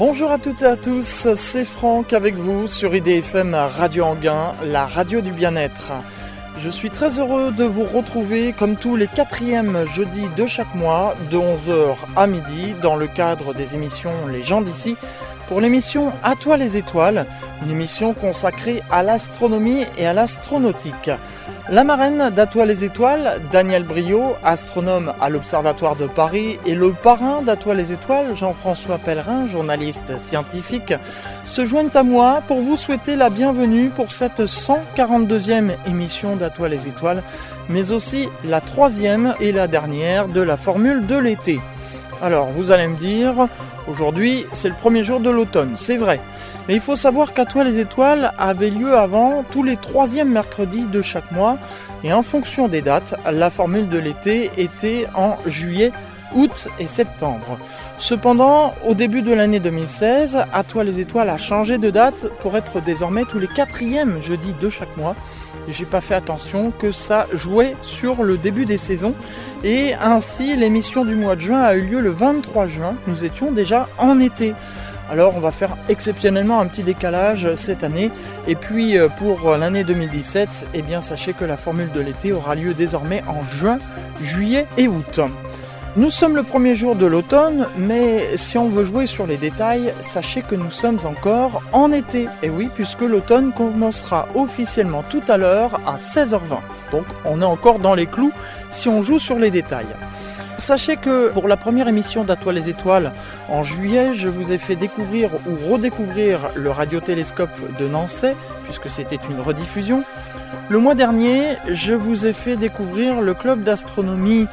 Bonjour à toutes et à tous, c'est Franck avec vous sur IDFM Radio Anguin, la radio du bien-être. Je suis très heureux de vous retrouver comme tous les quatrièmes jeudis de chaque mois, de 11h à midi, dans le cadre des émissions Les gens d'ici, pour l'émission À toi les étoiles, une émission consacrée à l'astronomie et à l'astronautique. La marraine d'À toi les étoiles, Daniel Brio, astronome à l'Observatoire de Paris, et le parrain d'À toi les étoiles, Jean-François Pellerin, journaliste scientifique, se joignent à moi pour vous souhaiter la bienvenue pour cette 142e émission d'À toi les étoiles, mais aussi la troisième et la dernière de la formule de l'été. Alors, vous allez me dire, aujourd'hui, c'est le premier jour de l'automne, c'est vrai. Mais il faut savoir qu'à toi les étoiles avait lieu avant tous les troisièmes mercredis de chaque mois. Et en fonction des dates, la formule de l'été était en juillet, août et septembre. Cependant, au début de l'année 2016, À toi les étoiles a changé de date pour être désormais tous les quatrièmes jeudis de chaque mois. J'ai pas fait attention que ça jouait sur le début des saisons. Et ainsi, l'émission du mois de juin a eu lieu le 23 juin. Nous étions déjà en été. Alors on va faire exceptionnellement un petit décalage cette année. Et puis euh, pour l'année 2017, eh bien sachez que la formule de l'été aura lieu désormais en juin, juillet et août. Nous sommes le premier jour de l'automne, mais si on veut jouer sur les détails, sachez que nous sommes encore en été. Et oui, puisque l'automne commencera officiellement tout à l'heure à 16h20. Donc on est encore dans les clous si on joue sur les détails. Sachez que pour la première émission d'Atoile les étoiles en juillet, je vous ai fait découvrir ou redécouvrir le radiotélescope de Nancy, puisque c'était une rediffusion. Le mois dernier, je vous ai fait découvrir le club d'astronomie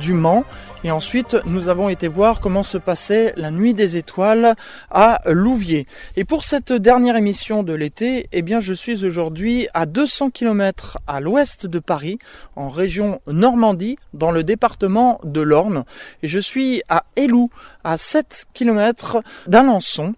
du Mans, et ensuite, nous avons été voir comment se passait la nuit des étoiles à Louviers. Et pour cette dernière émission de l'été, eh bien, je suis aujourd'hui à 200 km à l'ouest de Paris, en région Normandie, dans le département de l'Orne. Et je suis à Élou, à 7 km d'Alençon,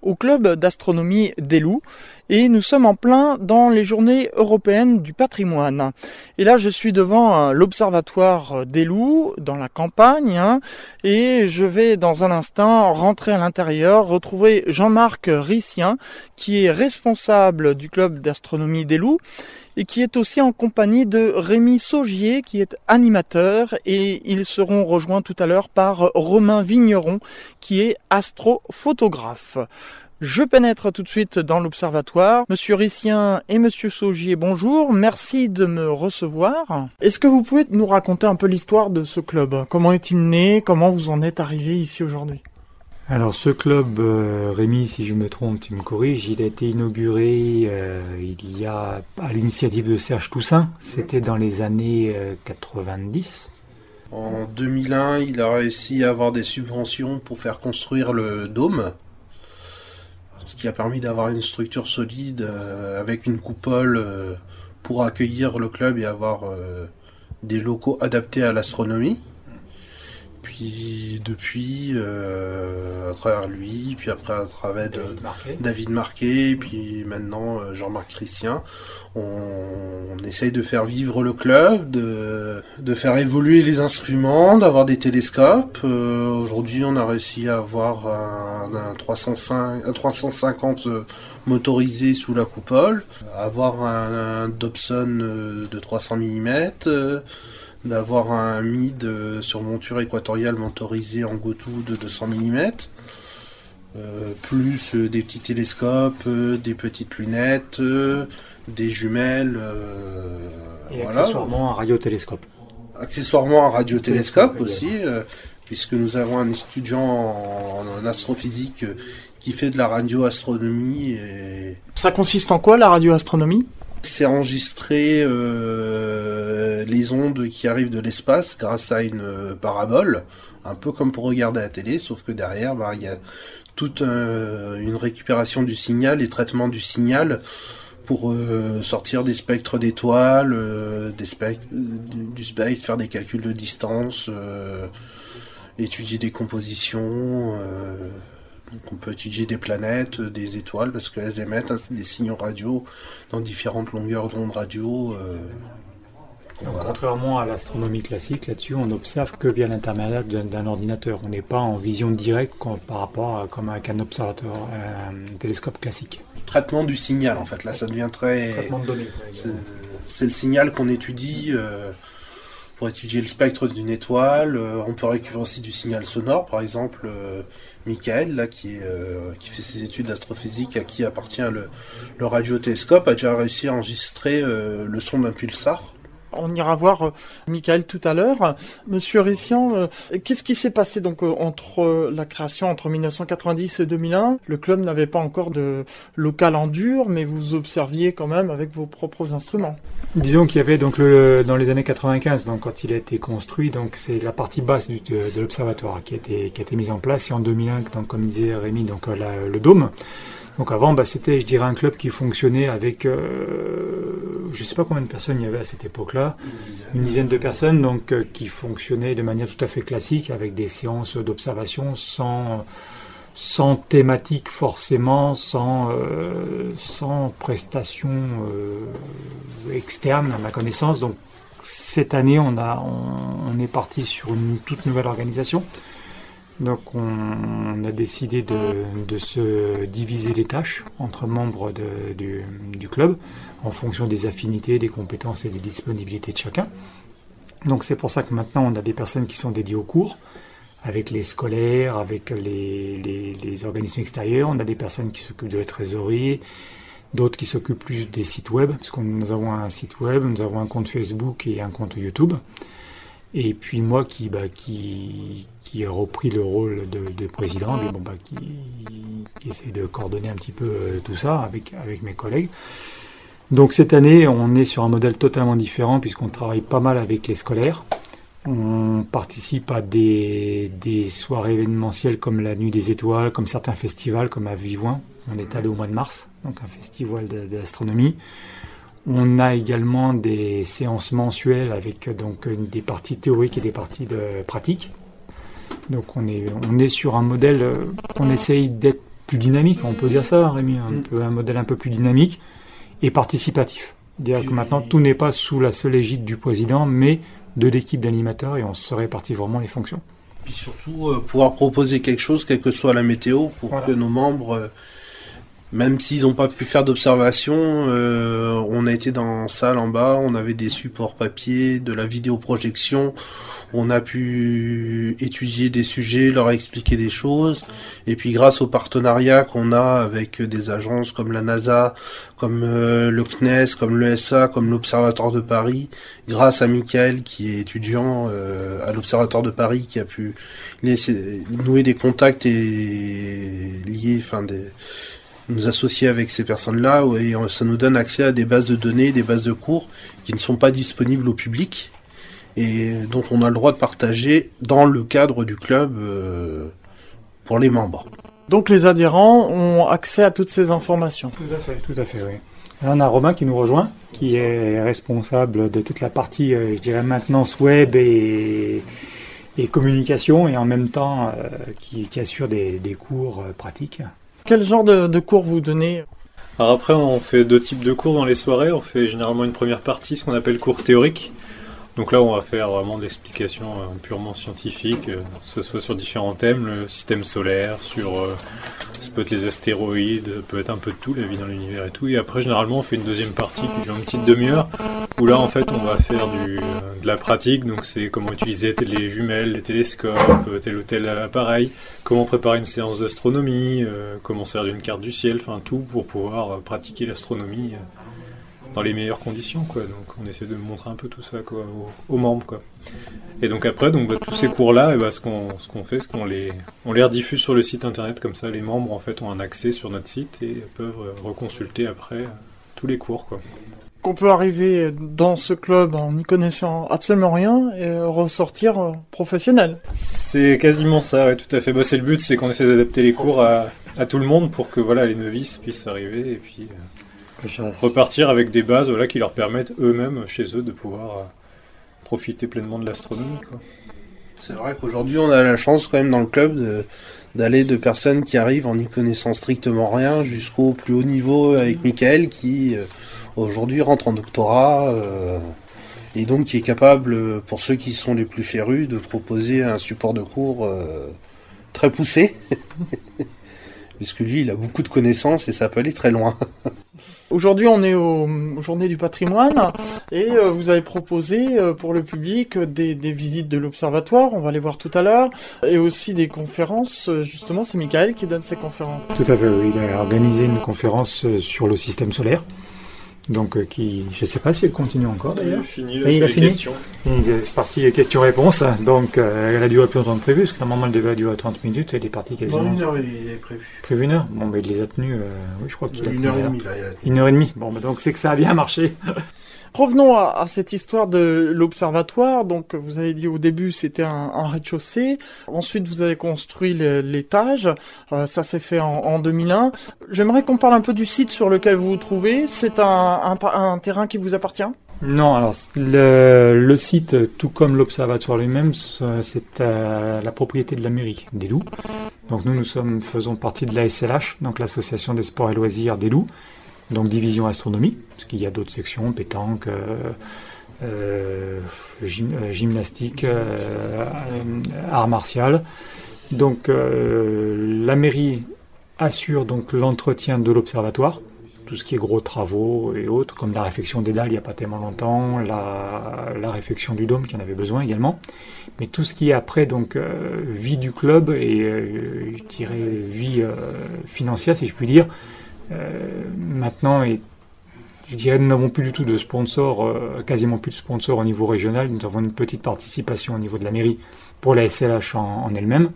au club d'astronomie d'Élou et nous sommes en plein dans les journées européennes du patrimoine. Et là, je suis devant euh, l'observatoire des loups, dans la campagne, hein, et je vais dans un instant rentrer à l'intérieur, retrouver Jean-Marc Rissien, qui est responsable du club d'astronomie des loups et qui est aussi en compagnie de Rémi Saugier, qui est animateur, et ils seront rejoints tout à l'heure par Romain Vigneron, qui est astrophotographe. Je pénètre tout de suite dans l'observatoire. Monsieur Rissien et Monsieur Saugier, bonjour. Merci de me recevoir. Est-ce que vous pouvez nous raconter un peu l'histoire de ce club? Comment est-il né? Comment vous en êtes arrivé ici aujourd'hui? Alors ce club, euh, Rémi, si je me trompe, tu me corriges, il a été inauguré euh, il y a à l'initiative de Serge Toussaint. C'était dans les années 90. Euh, en 2001, il a réussi à avoir des subventions pour faire construire le dôme ce qui a permis d'avoir une structure solide euh, avec une coupole euh, pour accueillir le club et avoir euh, des locaux adaptés à l'astronomie. Puis depuis, à travers lui, puis après à travers David Marquet, puis maintenant Jean-Marc Christian, on, essaye de faire vivre le club, de, de faire évoluer les instruments, d'avoir des télescopes. Euh, aujourd'hui, on a réussi à avoir un, 305, 350 euh, motorisé sous la coupole, avoir un, Dobson euh, de 300 mm, d'avoir un MID sur monture équatoriale motorisé en Goto de 200 mm. plus des petits télescopes, des petites lunettes, des jumelles. Euh, et accessoirement un radiotélescope. Accessoirement un radiotélescope aussi, euh, puisque nous avons un étudiant en, astrophysique euh, qui fait de la radioastronomie. Et... Ça consiste en quoi la radioastronomie? C'est enregistrer les ondes qui arrivent de l'espace grâce à une parabole, un peu comme pour regarder la télé, sauf que derrière, bah, il y a toute une récupération du signal et traitement du signal pour euh, sortir des spectres d'étoiles, euh, des spectres, du space, faire des calculs de distance, euh, étudier des compositions. On peut étudier des planètes, des étoiles, parce qu'elles émettent des signaux radio dans différentes longueurs d'onde radio Contrairement à l'astronomie classique, là-dessus, on n'observe que via l'intermédiaire d'un ordinateur. On n'est pas en vision directe par rapport à comme avec un observateur, un télescope classique. Traitement du signal, en fait. Là, ça devient très. Traitement de données. C'est le signal qu'on étudie. Euh, pour étudier le spectre d'une étoile. Euh, on peut récupérer aussi du signal sonore, par exemple, euh, Michael, là, qui, euh, qui fait ses études d'astrophysique, à qui appartient le, le radiotélescope, a déjà réussi à enregistrer le son d'un pulsar. On ira voir euh, Michael tout à l'heure. Monsieur Rissian, euh, qu'est-ce qui s'est passé donc euh, entre la création entre 1990 et 2001 Le club n'avait pas encore de local en dur, mais vous observiez quand même avec vos propres instruments. Disons qu'il y avait donc dans les années 95, donc quand il a été construit, donc c'est la partie basse de, l'observatoire qui a été qui a été mise en place et en 2001, donc comme disait Rémi, donc le dôme. Donc avant, bah, c'était, je dirais, un club qui fonctionnait avec, euh, je ne sais pas combien de personnes il y avait à cette époque-là, une dizaine de personnes, donc euh, qui fonctionnaient de manière tout à fait classique, avec des séances d'observation sans, sans thématique forcément, sans, euh, sans prestation externe à ma connaissance. Donc cette année, on, a, on est parti sur une toute nouvelle organisation. Donc on, a décidé de, se diviser les tâches entre membres du, club en fonction des affinités, des compétences et des disponibilités de chacun. Donc c'est pour ça que maintenant on a des personnes qui sont dédiées au cours, avec les scolaires, avec les, organismes extérieurs. On a des personnes qui s'occupent de la trésorerie, d'autres qui s'occupent plus des sites web, puisque nous avons un site web, nous avons un compte Facebook et un compte YouTube. Et puis moi qui, bah, qui, ai repris le rôle de, président, bah, qui, essaie de coordonner un petit peu euh, tout ça avec, avec mes collègues. Donc cette année, on est sur un modèle totalement différent puisqu'on travaille pas mal avec les scolaires. On participe à des, soirées événementielles comme la Nuit des Étoiles, comme certains festivals, comme à Vivoin. On est allé au mois de mars, donc un festival d'astronomie. On a également des séances mensuelles avec donc des parties théoriques et des parties de pratique. Donc on est, on est sur un modèle euh, qu'on essaye d'être plus dynamique, on peut dire ça, Rémi, un, mm. peu, un modèle un peu plus dynamique et participatif. Dire que maintenant tout n'est pas sous la seule égide du président, mais de l'équipe d'animateurs et on se répartit vraiment les fonctions. Puis surtout euh, pouvoir proposer quelque chose, quelle que soit la météo, pour que nos membres euh, même s'ils n'ont pas pu faire d'observation, euh, on a été dans salle en bas, on avait des supports papier, de la vidéoprojection, on a pu étudier des sujets, leur expliquer des choses, et puis grâce au partenariat qu'on a avec des agences comme la NASA, comme euh, le CNES, comme l'ESA, comme l'Observatoire de Paris, grâce à Michael qui est étudiant euh, à l'Observatoire de Paris, qui a pu nouer des contacts et lier, enfin des nous associer avec ces personnes-là et ça nous donne accès à des bases de données, des bases de cours qui ne sont pas disponibles au public et dont on a le droit de partager dans le cadre du club euh, pour les membres. Donc les adhérents ont accès à toutes ces informations. Tout à fait, tout à fait, oui. on a Romain qui nous rejoint, qui est responsable de toute la partie, euh, je dirais, maintenance web et, et communication, et en même temps euh, qui, assure des, des cours pratiques. Quel genre de, cours vous donnez? Alors après, on fait deux types de cours dans les soirées. On fait généralement une première partie, ce qu'on appelle cours théorique. Donc là, on va faire vraiment des explications euh, purement scientifiques, euh, que ce soit sur différents thèmes, le système solaire, sur euh, ça peut être les astéroïdes, peut être un peu de tout, la vie dans l'univers et tout. Et après, généralement, on fait une deuxième partie qui dure une petite demi-heure, où là, en fait, on va faire de la pratique. Donc, c'est comment utiliser les jumelles, les télescopes, tel ou tel appareil, comment préparer une séance d'astronomie, comment servir d'une carte du ciel, enfin tout pour pouvoir pratiquer l'astronomie dans les meilleures conditions quoi. Donc on essaie de montrer un peu tout ça quoi aux, membres quoi. Et donc après donc bah, tous ces cours là et bah, ce qu'on ce qu'on fait c'est qu'on les on les rediffuse sur le site internet comme ça les membres en fait ont un accès sur notre site et peuvent euh, reconsulter après euh, tous les cours quoi. Qu'on peut arriver dans ce club en n'y connaissant absolument rien et ressortir euh, professionnel. C'est quasiment ça, ouais, tout à fait. Bah, c'est le but, c'est qu'on essaie d'adapter les cours à, à, tout le monde pour que voilà les novices puissent arriver et puis repartir avec des bases voilà, qui leur permettent eux-mêmes, chez eux, de pouvoir euh, profiter pleinement de l'astronomie. C'est vrai qu'aujourd'hui, on a la chance quand même dans le club d'aller de, personnes qui arrivent en n'y connaissant strictement rien jusqu'au plus haut niveau avec Michael qui euh, aujourd'hui rentre en doctorat. Euh, et donc qui est capable, pour ceux qui sont les plus férus, de proposer un support de cours très poussé. Puisque lui, il a beaucoup de connaissances et ça peut aller très loin. Aujourd'hui, on est aux Journées du patrimoine et euh, vous avez proposé euh, pour le public des, visites de l'observatoire, on va les voir tout à l'heure, et aussi des conférences. Euh, justement, c'est Michael qui donne ces conférences. Tout à fait. Il a organisé une conférence sur le système solaire. Donc, euh, qui, je ne sais pas s'il continue encore d'ailleurs. Il a fini, il a fini. Questions. C'est parti questions-réponses. Donc, euh, elle a duré plus longtemps que prévu, parce que normalement elle devait durer 30 minutes. Elle est partie quasiment. Bon, une heure, il est prévu. Prévu une heure? Bon, mais il les a tenus. Euh, oui, je crois qu'il a Une heure et demie, là. Une heure et demie. Bon, bah, donc c'est que ça a bien marché. Revenons à, cette histoire de l'observatoire. Donc, vous avez dit au début, c'était un, rez-de-chaussée. Ensuite, vous avez construit l'étage. Euh, ça s'est fait en, 2001. J'aimerais qu'on parle un peu du site sur lequel vous vous trouvez. C'est un, terrain qui vous appartient? Non, alors le, site, tout comme l'observatoire lui-même, c'est euh, la propriété de la mairie des Loups. Donc nous, nous sommes, faisons partie de la SLH, donc l'association des sports et loisirs des Loups donc division astronomie, parce qu'il y a d'autres sections, pétanque, euh, euh, euh, gymnastique, art martial. Donc la mairie assure donc l'entretien de l'observatoire, tout ce qui est gros travaux et autres, comme la réfection des dalles il n'y a pas tellement longtemps, la, la réfection du dôme qui en avait besoin également. Mais tout ce qui est après donc vie du club et vie financière si je puis dire, maintenant, et je dirais, nous n'avons plus du tout de sponsors, euh, quasiment plus de sponsors au niveau régional. Nous avons une petite participation au niveau de la mairie pour la SLH en, elle-même.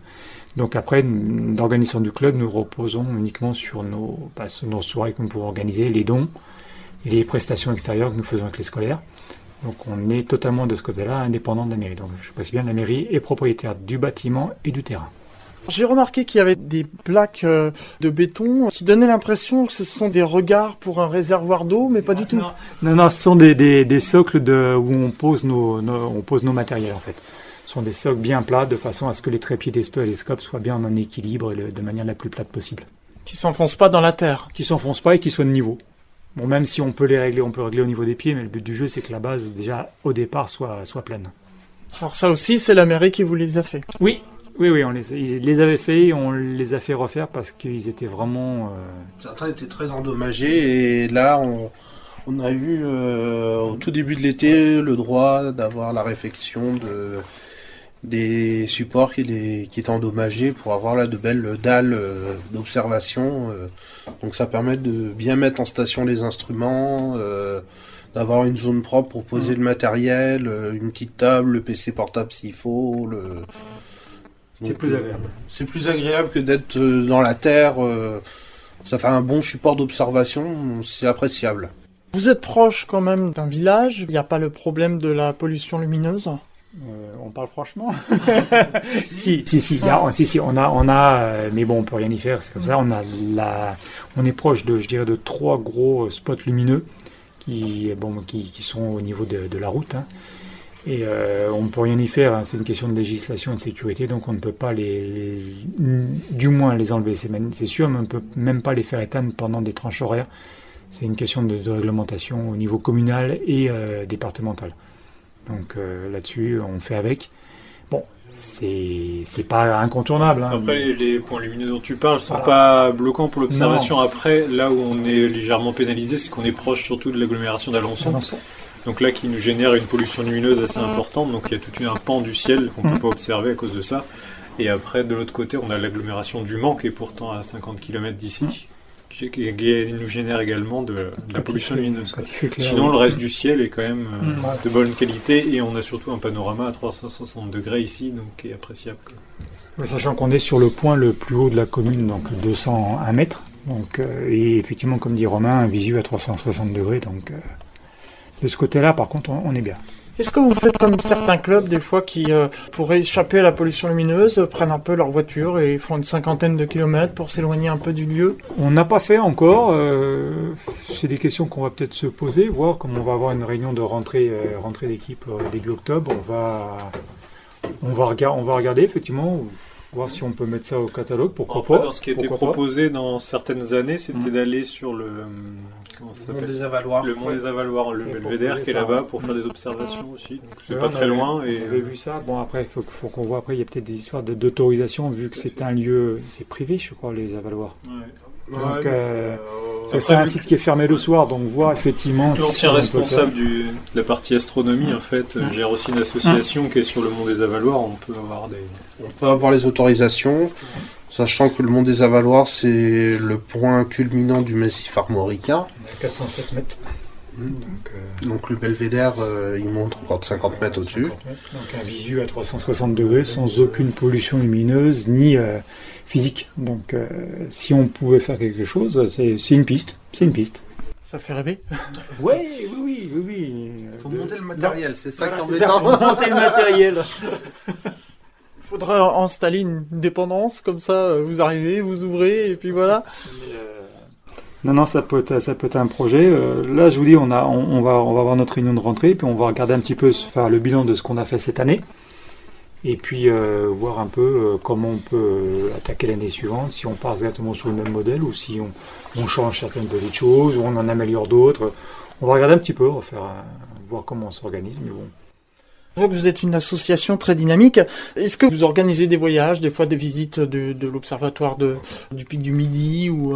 Donc après, l'organisation du club, nous reposons uniquement sur nos, bah, nos soirées que nous pouvons organiser, les dons, les prestations extérieures que nous faisons avec les scolaires. Donc on est totalement de ce côté-là indépendant de la mairie. Donc je précise bien, la mairie est propriétaire du bâtiment et du terrain. J'ai remarqué qu'il y avait des plaques euh, de béton qui donnaient l'impression que ce sont des regards pour un réservoir d'eau, mais pas du tout. Non, non, ce sont des, des, socles de, où on pose nos, on pose nos matériels en fait. Ce sont des socles bien plats de façon à ce que les trépieds des télescopes soient bien en équilibre et de manière la plus plate possible. Qui s'enfoncent pas dans la terre. Qui s'enfoncent pas et qui soient de niveau. Bon, même si on peut les régler, on peut régler au niveau des pieds, mais le but du jeu, c'est que la base, déjà, au départ, soit, soit pleine. Alors ça aussi, c'est la mairie qui vous les a fait. Oui, oui, oui, on les, ils les avait fait, on les a fait refaire parce qu'ils étaient vraiment. Euh, Certains étaient très endommagés et là, on, on a eu euh, au tout début de l'été le droit d'avoir la réfection de, des supports qui, les, qui étaient endommagés pour avoir là de belles dalles euh, d'observation. donc ça permet de bien mettre en station les instruments, d'avoir une zone propre pour poser mmh. le matériel, une petite table, le PC portable s'il faut. Le, c'est plus agréable. C'est plus agréable que d'être euh, dans la terre. Euh, ça fait un bon support d'observation, c'est appréciable. Vous êtes proche quand même d'un village, il n'y a pas le problème de la pollution lumineuse? Euh, on parle franchement. si, si, si, si, si, on a, on a, mais bon, on peut rien y faire. C'est comme ça. On a la, on est proche de, je dirais, de trois gros spots lumineux qui, bon, qui, sont au niveau de, la route. Hein. Et euh, on ne peut rien y faire, hein. c'est une question de législation et de sécurité, donc on ne peut pas les, du moins les enlever, c'est sûr, mais on ne peut même pas les faire éteindre pendant des tranches horaires. C'est une question de, réglementation au niveau communal et euh, départemental. Donc euh, là-dessus, on fait avec. Bon, c'est pas incontournable. Hein. Après, les, points lumineux dont tu parles sont pas bloquants pour l'observation. Après, là où on est légèrement pénalisé, c'est qu'on est proche surtout de l'agglomération d'Alençon. Donc là, qui nous génère une pollution lumineuse assez importante. Donc il y a tout un pan du ciel qu'on ne peut mm. pas observer à cause de ça. Et après, de l'autre côté, on a l'agglomération du Mans qui est pourtant à 50 km d'ici. Mm. qui nous génère également de, la pollution lumineuse. Sinon, le reste du ciel est quand même euh, mm. de bonne qualité et on a surtout un panorama à 360 degrés ici, donc qui est appréciable. Sachant qu'on est sur le point le plus haut de la commune, donc 201 mètres. Donc, euh, et effectivement, comme dit Romain, un visu à 360 degrés. Donc, euh, de ce côté-là, par contre, on, est bien. Est-ce que vous faites comme certains clubs, des fois, qui, euh, pourraient échapper à la pollution lumineuse, prennent un peu leur voiture et font une cinquantaine de kilomètres pour s'éloigner un peu du lieu? On n'a pas fait encore. Euh, c'est des questions qu'on va peut-être se poser, voir comme on va avoir une réunion de rentrée, euh, rentrée d'équipe début octobre. On va, on, va on va regarder, effectivement. Voir si on peut mettre ça au catalogue, pourquoi Après, pas. dans ce qui était pas. proposé dans certaines années, c'était Mm. d'aller sur le. Comment ça Le Mont des Avaloirs. Le Mont des Avaloirs, le Belvédère qui est là-bas pour faire des observations aussi. Donc c'est pas très avait- loin. Et, On avait vu ça. Bon, après, il faut, faut qu'on voit. Après, il y a peut-être des histoires d'autorisation, vu que c'est un lieu. C'est privé, je crois, les Avaloirs. ouais. Ouais, Donc, euh, euh, c'est un site qui est fermé le soir, donc voir effectivement. si L'ancien on peut responsable du, de la partie astronomie, en fait, euh, Mm. gère aussi une association qui est sur le Mont des Avaloirs. On peut avoir des. On peut avoir les autorisations, sachant que le Mont des Avaloirs, c'est le point culminant du massif armoricain. faire 407 mètres. Mm. Donc, euh, Donc le belvédère, euh, il monte encore de 50 mètres au-dessus. 50 mètres. Donc un visu à 360 degrés, sans aucune pollution lumineuse ni euh, physique. Donc, euh, si on pouvait faire quelque chose, c'est une piste. C'est une piste. Ça fait rêver. Oui, oui, oui, oui, oui. Faut De- monter le matériel, c'est ça Voilà, qui est embêtant. faut monter le matériel. Faudrait installer une dépendance comme ça. euh, Vous arrivez, vous ouvrez et puis voilà. Non, non, ça peut être, un projet. Euh, là, je vous dis, on, a, on, va, on va avoir notre réunion de rentrée, puis on va regarder un petit peu, faire le bilan de ce qu'on a fait cette année, et puis euh, voir un peu euh, comment on peut attaquer l'année suivante, si on part exactement sur le même modèle, ou si on, change certaines petites choses, ou on en améliore d'autres. On va regarder un petit peu, on va faire voir comment on s'organise, mais bon. Je vois que vous êtes une association très dynamique. Est-ce que vous organisez des voyages, des fois des visites de, l'observatoire du Pic du Midi ou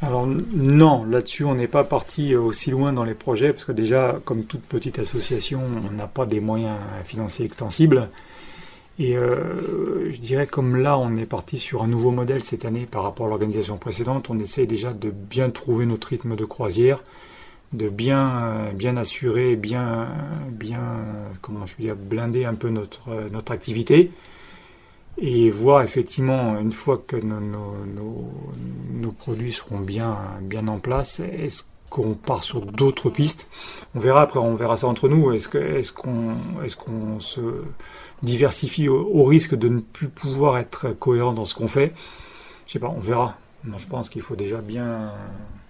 Alors non, là-dessus on n'est pas parti euh, aussi loin dans les projets parce que déjà, comme toute petite association, on n'a pas des moyens financiers extensibles. Et euh, je dirais comme là on est parti sur un nouveau modèle cette année par rapport à l'organisation précédente, on essaie déjà de bien trouver notre rythme de croisière, de bien euh, assurer, bien bien je peux dire blinder un peu notre activité et voir effectivement une fois que nos, nos, nos, nos produits seront bien bien en place, est-ce qu'on part sur d'autres pistes? On verra après, on verra ça entre nous. Est-ce que est-ce qu'on est-ce qu'on se diversifie au, au risque de ne plus pouvoir être cohérent dans ce qu'on fait? Je sais pas, on verra. Je pense qu'il faut déjà bien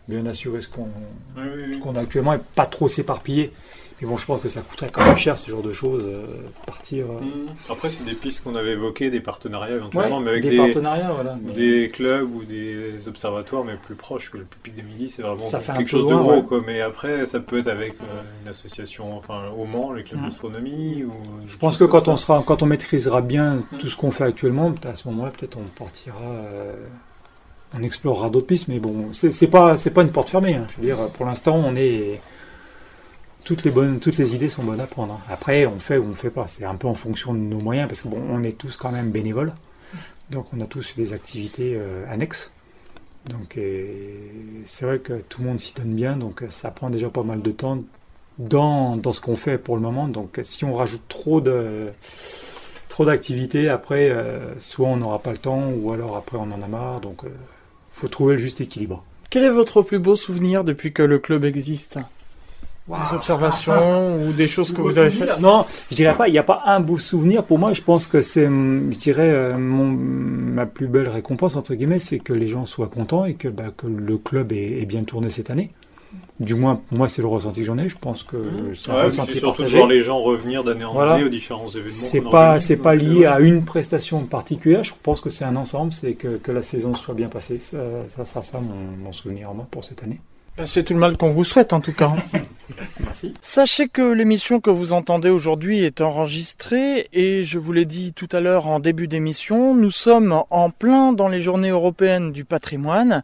bien assurer ce qu'on Oui, oui, oui. ce qu'on a actuellement et pas trop s'éparpiller. Mais bon, je pense que ça coûterait quand même cher ce genre de choses, euh, partir. euh, Mm. Après, c'est des pistes qu'on avait évoquées, des partenariats éventuellement, ouais, mais avec des, des, partenariats, voilà. des clubs ou des observatoires, mais plus proches que le Pic des Midi, c'est vraiment Ça fait un quelque chose de gros. ouais. Quoi. Mais après, ça peut être avec euh, une association, enfin au Mans, les clubs Mm. d'astronomie. Ou Je pense que quand on sera, quand on maîtrisera bien tout ce qu'on fait actuellement, à ce moment-là, peut-être on partira, on explorera d'autres pistes. Mais bon, c'est pas, pas une porte fermée. hein. Je veux dire, pour l'instant, on est toutes les bonnes, toutes les idées sont bonnes à prendre. Après, on fait ou on fait pas. C'est un peu en fonction de nos moyens, parce que bon, on est tous quand même bénévoles, donc on a tous des activités euh, annexes. Donc c'est vrai que tout le monde s'y donne bien, donc ça prend déjà pas mal de temps dans, dans ce qu'on fait pour le moment. Donc si on rajoute trop de trop d'activités, après euh, soit on n'aura pas le temps, ou alors après on en a marre. Donc euh, faut trouver le juste équilibre. Quel est votre plus beau souvenir depuis que le club existe? Des observations ou des choses que vous avez faites Non, je dirais pas. Il n'y a pas un beau souvenir. Pour moi, je pense que c'est, hum, je dirais, euh, mon, ma plus belle récompense entre guillemets, c'est que les gens soient contents et que, bah, que le club ait, ait bien tourné cette année. Du moins, moi, c'est le ressenti que j'en ai. Je pense que c'est un Ouais, c'est surtout de partagé. voir les gens revenir d'année en Voilà. année aux différents événements. C'est pas, c'est pas lié euh, à une prestation particulière. Je pense que c'est un ensemble. C'est que, que la saison soit bien passée. Ça, ça sera ça mon, mon souvenir en moi pour cette année. Ben, C'est tout le mal qu'on vous souhaite en tout cas. Sachez que l'émission que vous entendez aujourd'hui est enregistrée et je vous l'ai dit tout à l'heure en début d'émission, nous sommes en plein dans les journées européennes du patrimoine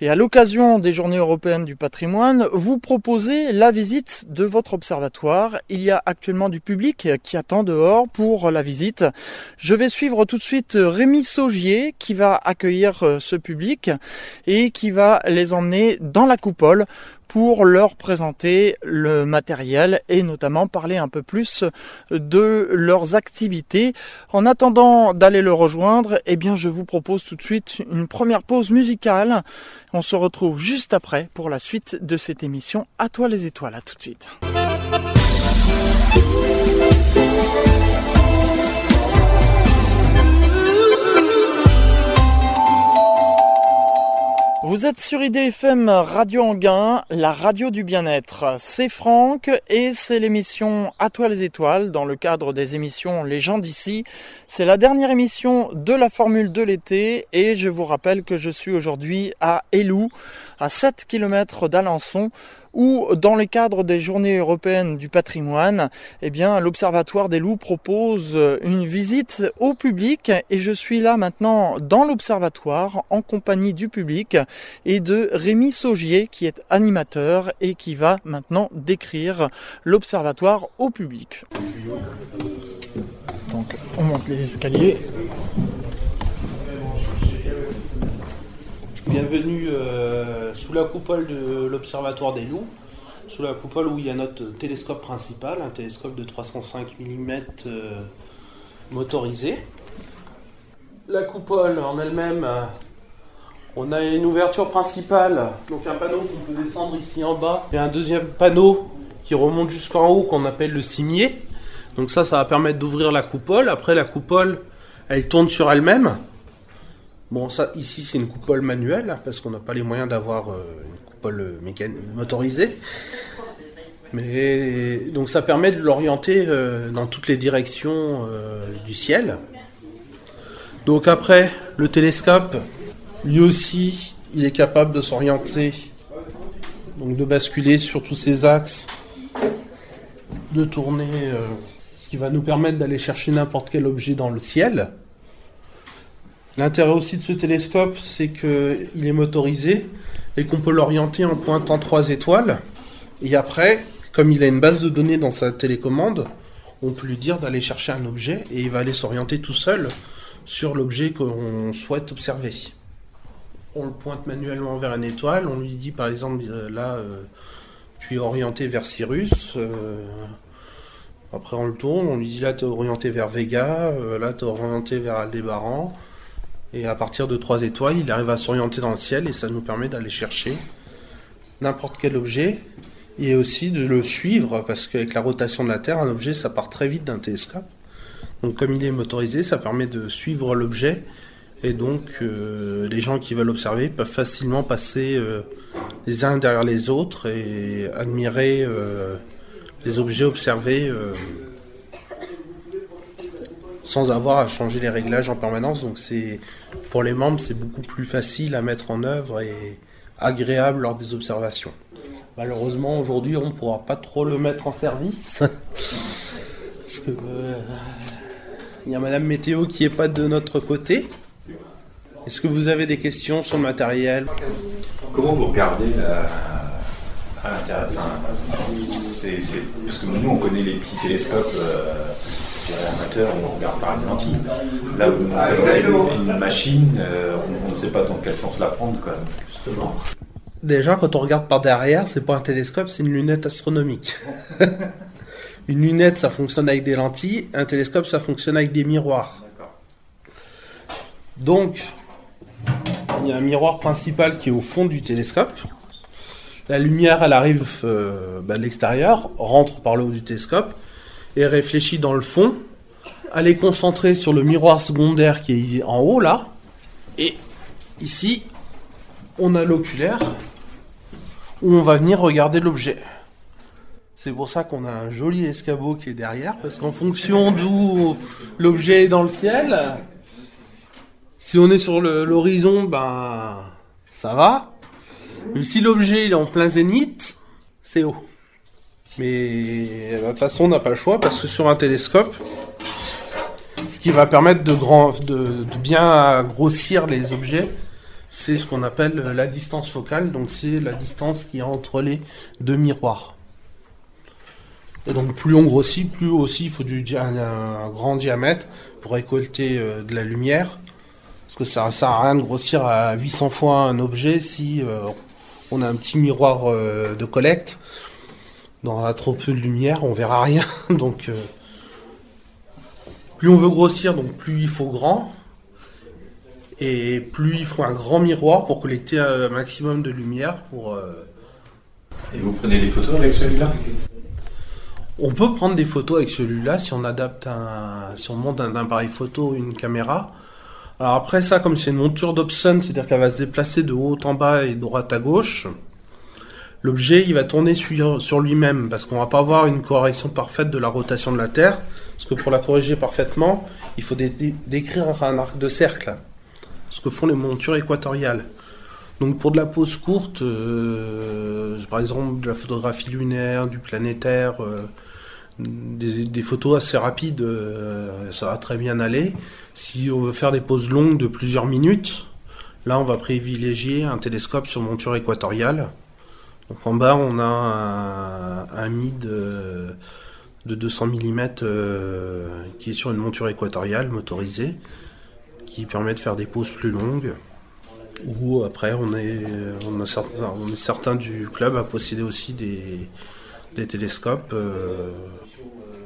et à l'occasion des journées européennes du patrimoine, vous proposez la visite de votre observatoire. Il y a actuellement du public qui attend dehors pour la visite. Je vais suivre tout de suite Rémi Saugier qui va accueillir euh, ce public et qui va les emmener dans la coupole pour leur présenter le matériel et notamment parler un peu plus de leurs activités. En attendant d'aller le rejoindre, eh bien je vous propose tout de suite une première pause musicale. On se retrouve juste après pour la suite de cette émission À toi les étoiles. À tout de suite. Vous êtes sur IDFM Radio Anguin, la radio du bien-être. C'est Franck et c'est l'émission À toi les étoiles dans le cadre des émissions Les gens d'ici. C'est la dernière émission de la formule de l'été et je vous rappelle que je suis aujourd'hui à Elou, à 7 km d'Alençon où dans le cadre des journées européennes du patrimoine, eh bien, l'Observatoire des loups propose une visite au public et je suis là maintenant dans l'Observatoire en compagnie du public et de Rémi Saugier qui est animateur et qui va maintenant décrire l'Observatoire au public. Donc on monte les escaliers. Bienvenue euh, sous la coupole de l'Observatoire des loups, sous la coupole où il y a notre télescope principal, un télescope de 305 mm euh, motorisé. La coupole en elle-même, euh, on a une ouverture principale, donc un panneau qu'on peut descendre ici en bas, et un deuxième panneau qui remonte jusqu'en haut qu'on appelle le cimier. Donc ça, ça va permettre d'ouvrir la coupole. Après, la coupole, elle tourne sur elle-même. Bon, ça, ici, c'est une coupole manuelle, parce qu'on n'a pas les moyens d'avoir euh, une coupole mécanique motorisée. Mais donc ça permet de l'orienter euh, dans toutes les directions euh, du ciel. Donc après, le télescope, lui aussi, il est capable de s'orienter, donc de basculer sur tous ses axes, de tourner, ce qui va nous permettre d'aller chercher n'importe quel objet dans le ciel. L'intérêt aussi de ce télescope, c'est qu'il est motorisé et qu'on peut l'orienter en pointant trois étoiles. Et après, comme il a une base de données dans sa télécommande, on peut lui dire d'aller chercher un objet et il va aller s'orienter tout seul sur l'objet qu'on souhaite observer. On le pointe manuellement vers une étoile, on lui dit par exemple euh, là euh, tu es orienté vers Cyrus, euh, après on le tourne, on lui dit là tu es orienté vers Vega, là tu es orienté vers Aldébaran, et à partir de 3 étoiles, il arrive à s'orienter dans le ciel et ça nous permet d'aller chercher n'importe quel objet et aussi de le suivre parce qu'avec la rotation de la Terre, un objet ça part très vite d'un télescope. Donc comme il est motorisé, ça permet de suivre l'objet et donc euh, les gens qui veulent observer peuvent facilement passer euh, les uns derrière les autres et admirer euh, les objets observés sans avoir à changer les réglages en permanence. Donc c'est pour les membres, c'est beaucoup plus facile à mettre en œuvre et agréable lors des observations. Malheureusement, aujourd'hui, on ne pourra pas trop le mettre en service. Parce que euh, il y a Madame Météo qui est pas de notre côté. Est-ce que vous avez des questions sur le matériel? Comment vous regardez à l'intérieur? Parce que nous, on connaît les petits télescopes. Euh, amateur, on regarde par une lentille. Là, vous une, une machine, euh, on, ne sait pas dans quel sens la prendre, quand même, justement. Déjà, quand on regarde par derrière, c'est pas un télescope, c'est une lunette astronomique. une lunette, ça fonctionne avec des lentilles. Un télescope, ça fonctionne avec des miroirs. Donc, il y a un miroir principal qui est au fond du télescope. La lumière, elle arrive euh, bah, de l'extérieur, rentre par le haut du télescope et réfléchit dans le fond, aller concentrer sur le miroir secondaire qui est en haut là, et ici, on a l'oculaire où on va venir regarder l'objet. C'est pour ça qu'on a un joli escabeau qui est derrière, parce qu'en fonction d'où l'objet est dans le ciel, si on est sur l'horizon, ben ça va. Mais si l'objet est en plein zénith, c'est haut. Mais de toute façon, on n'a pas le choix parce que sur un télescope, ce qui va permettre de, grand, de, bien grossir les objets, c'est ce qu'on appelle la distance focale. Donc, c'est la distance qui est entre les deux miroirs. Et donc, plus on grossit, plus aussi il faut du, un, grand diamètre pour récolter euh, de la lumière. Parce que ça ne sert à rien de grossir à 800 fois un objet si euh, on a un petit miroir euh, de collecte dans trop peu de lumière, on verra rien. donc, euh, plus on veut grossir, donc plus il faut grand. Et plus il faut un grand miroir pour collecter un maximum de lumière. Pour, euh, Et vous prenez des photos avec celui-là? On peut prendre des photos avec celui-là si on adapte un, si on monte un appareil photo une caméra. Alors après ça, comme c'est une monture Dobson, c'est-à-dire qu'elle va se déplacer de haut en bas et de droite à gauche, l'objet il va tourner sur, lui-même parce qu'on va pas avoir une correction parfaite de la rotation de la Terre. Parce que pour la corriger parfaitement, il faut dé- décrire un arc de cercle. Ce que font les montures équatoriales. Donc pour de la pose courte, euh, par exemple de la photographie lunaire, du planétaire, euh, des, des photos assez rapides, euh, ça va très bien aller. Si on veut faire des poses longues de plusieurs minutes, là on va privilégier un télescope sur monture équatoriale. Donc en bas on a un, mid euh, de 200 mm qui est sur une monture équatoriale motorisée, qui permet de faire des poses plus longues. Ou après on est, on, a certain, on est certain du club à posséder aussi des, télescopes. euh,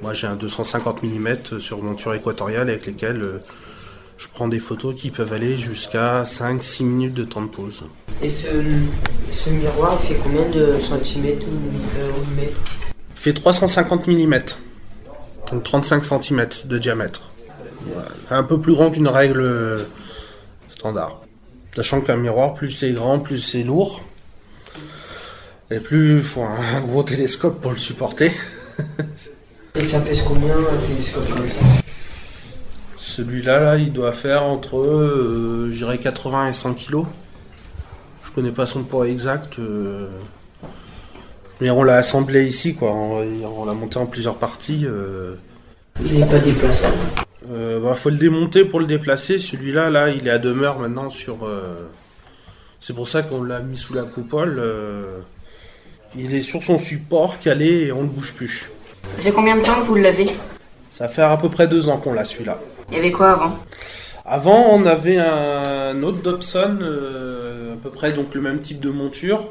moi j'ai un 250 mm sur monture équatoriale avec lesquels euh, je prends des photos qui peuvent aller jusqu'à 5-6 minutes de temps de pause. Et ce, ce miroir, il fait combien de centimètres ou euh, de mètres? Il fait 350 mm, donc 35 cm de diamètre. Voilà. Un peu plus grand qu'une règle euh, standard. Sachant qu'un miroir, plus c'est grand, plus c'est lourd. Et plus il faut un gros télescope pour le supporter. Et ça pèse combien un télescope comme ça? Celui-là, là, il doit faire entre, euh, je dirais, 80 et 100 kg. Je connais pas son poids exact. euh, Mais on l'a assemblé ici, quoi. On, on l'a monté en plusieurs parties. euh. Il n'est pas déplaçable. Euh, bah, faut le démonter pour le déplacer. Celui-là, là, il est à demeure maintenant sur. euh, C'est pour ça qu'on l'a mis sous la coupole. euh, Il est sur son support calé et on ne bouge plus. Ça fait combien de temps que vous l'avez? Ça fait à peu près deux ans qu'on l'a celui-là. Il y avait quoi avant? Avant, on avait un autre Dobson, euh, à peu près donc le même type de monture,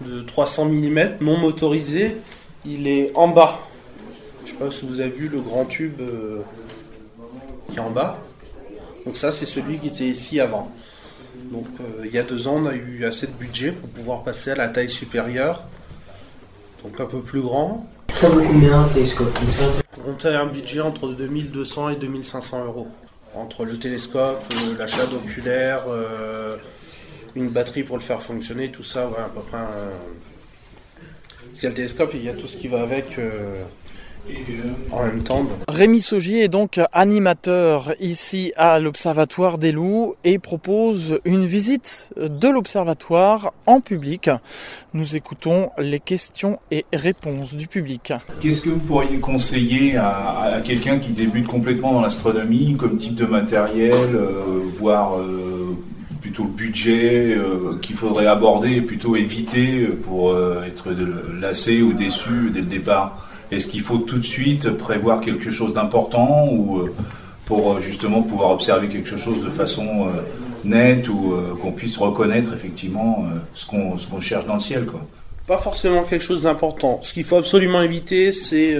de 300 mm, non motorisé. Il est en bas. Je sais pas si vous avez vu le grand tube euh, qui est en bas. Donc ça, c'est celui qui était ici avant. Donc euh, il y a deux ans, on a eu assez de budget pour pouvoir passer à la taille supérieure. Donc un peu plus grand. Ça vaut combien un télescope On comptait un budget entre 2200 et 2500 euros. Entre le télescope, euh, l'achat d'oculaires, euh, une batterie pour le faire fonctionner, tout ça, ouais, à peu près. un- Parce qu'il y a le télescope, il y a tout ce qui va avec euh, en même temps. donc. Rémi Saugier est donc animateur ici à l'Observatoire des Loups et propose une visite de l'Observatoire en public. Nous écoutons les questions et réponses du public. Qu'est-ce que vous pourriez conseiller à, à quelqu'un qui débute complètement dans l'astronomie comme type de matériel, euh, voire euh, plutôt le budget euh, qu'il faudrait aborder et plutôt éviter pour euh, être lassé ou déçu dès le départ? Est-ce qu'il faut tout de suite prévoir quelque chose d'important ou euh, pour euh, justement pouvoir observer quelque chose de façon euh, nette ou qu'on puisse reconnaître effectivement ce qu'on cherche dans le ciel quoi? Pas forcément quelque chose d'important. Ce qu'il faut absolument éviter, c'est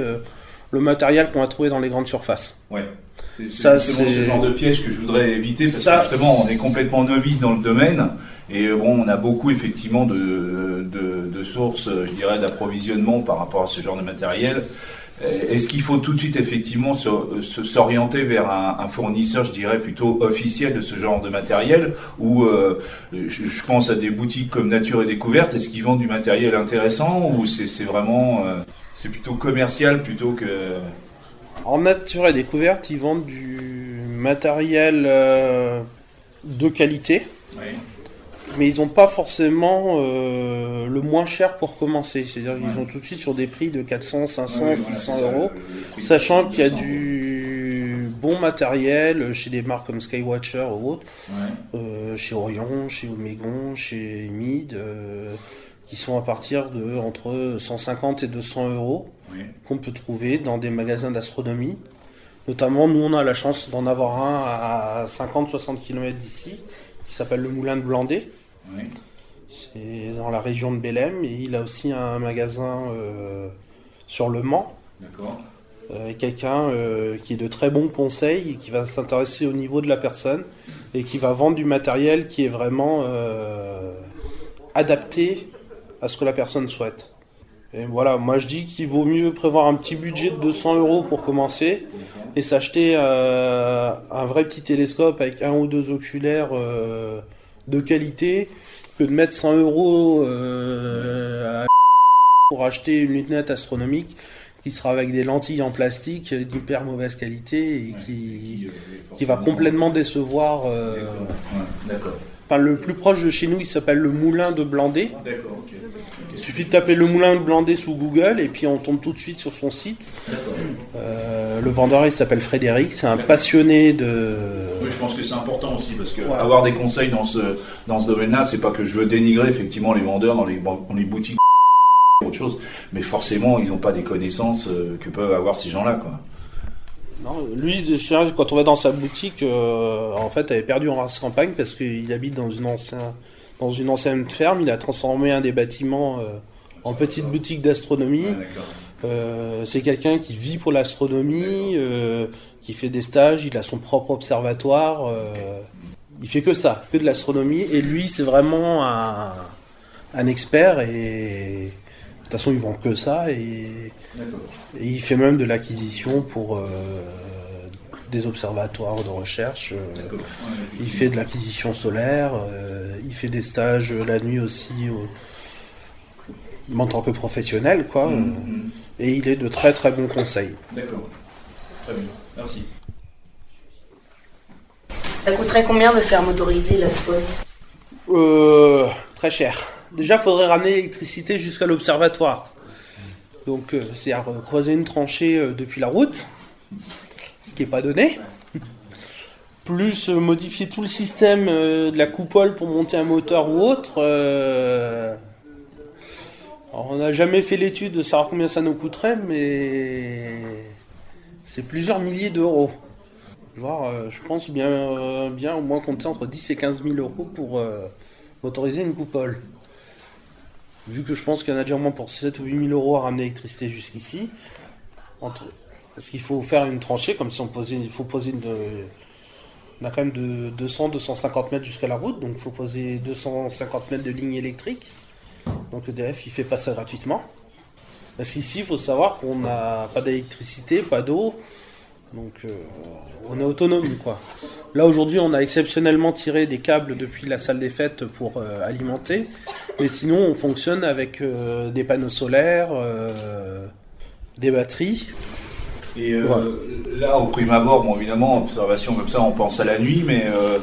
le matériel qu'on va trouver dans les grandes surfaces. Ouais. C'est ce genre de piège que je voudrais éviter parce Ça, que justement on est complètement novice dans le domaine et euh, bon on a beaucoup effectivement de, de, de sources euh, je dirais d'approvisionnement par rapport à ce genre de matériel. Euh, Est-ce qu'il faut tout de suite effectivement s'orienter vers un, un fournisseur je dirais plutôt officiel de ce genre de matériel? Ou euh, je, je pense à des boutiques comme Nature et Découverte est-ce qu'ils vendent du matériel intéressant? Ou c'est vraiment euh, c'est plutôt commercial plutôt que En nature et découverte, ils vendent du matériel euh, de qualité. Ouais. Mais ils n'ont pas forcément euh, le moins cher pour commencer. C'est-à-dire qu'ils sont tout de suite sur des prix de 400, 500, Ouais, voilà, 600 c'est ça, euros, sachant qu'il y a 200. du bon matériel chez des marques comme Skywatcher ou autres, Ouais. euh, chez Orion, chez Omegon, chez Mid, euh, qui sont à partir de entre 150 et 200 euros qu'on peut trouver dans des magasins d'astronomie. Notamment, nous, on a la chance d'en avoir un à 50-60 km d'ici, qui s'appelle le Moulin de Blandé. Oui. C'est dans la région de Bélem et il a aussi un magasin euh, sur le Mans. D'accord. Euh, quelqu'un euh, qui est de très bons conseils et qui va s'intéresser au niveau de la personne et qui va vendre du matériel qui est vraiment adapté à ce que la personne souhaite. Et voilà, moi je dis qu'il vaut mieux prévoir un petit budget de 200 euros pour commencer et s'acheter euh, un vrai petit télescope avec un ou deux oculaires euh, de qualité que de mettre 100 euros euh, pour acheter une lunette astronomique qui sera avec des lentilles en plastique d'hyper mauvaise qualité et qui, qui va complètement décevoir. D'accord. Enfin, le plus proche de chez nous, il s'appelle le Moulin de Blandé. D'accord, ok. Il suffit de taper le Moulin de Blandé sous Google et puis on tombe tout de suite sur son site. Euh, le vendeur, il s'appelle Frédéric. C'est un passionné de. Oui, je pense que c'est important aussi parce que Ouais. avoir des conseils dans ce dans ce domaine-là, c'est pas que je veux dénigrer effectivement les vendeurs dans les dans les boutiques autre chose, mais forcément ils n'ont pas des connaissances euh, que peuvent avoir ces gens-là, quoi. Non, lui, quand on va dans sa boutique, euh, en fait, elle est perdue en race campagne parce qu'il habite dans une, ancien, dans une ancienne ferme. Il a transformé un des bâtiments euh, en petite boutique d'astronomie. D'accord. Euh, c'est quelqu'un qui vit pour l'astronomie, euh, qui fait des stages, il a son propre observatoire. euh, il fait que ça, que de l'astronomie. Et lui, c'est vraiment un, un expert. Et de toute façon, il vend que ça. Et, il fait même de l'acquisition pour des observatoires de recherche. euh, il fait de l'acquisition solaire. euh, il fait des stages la nuit aussi. au- en tant que professionnel, quoi. Mhm, mhm. Et il est de très très bons conseils. D'accord. Très bien. Merci. Ça coûterait combien de faire motoriser la coupole Euh, très cher. Déjà, il faudrait ramener l'électricité jusqu'à l'observatoire. Donc, euh, c'est à creuser une tranchée euh, depuis la route, pas donné. Plus euh, modifier tout le système euh, de la coupole pour monter un moteur ou autre. euh, on n'a jamais fait l'étude de savoir combien ça nous coûterait, mais c'est plusieurs milliers d'euros. Je pense bien, bien au moins compter entre 10 et 15 000 euros pour autoriser une coupole. Vu que je pense qu'il y en a déjà pour 7 ou 8 000 euros à ramener l'électricité jusqu'ici. Entre... Parce qu'il faut faire une tranchée, comme si on posait, il faut poser une... On a quand même de 200-250 mètres jusqu'à la route, donc il faut poser 250 mètres de ligne électrique. Donc le DF, il fait pas ça gratuitement. Parce qu'ici, il faut savoir qu'on n'a pas d'électricité, pas d'eau, donc euh, on est autonome quoi. Là aujourd'hui on a exceptionnellement tiré des câbles depuis la salle des fêtes pour euh, alimenter. Mais sinon on fonctionne avec euh, des panneaux solaires, des batteries. Et euh, là, au prime abord, bon, évidemment, observation comme ça, on pense à la nuit, mais euh,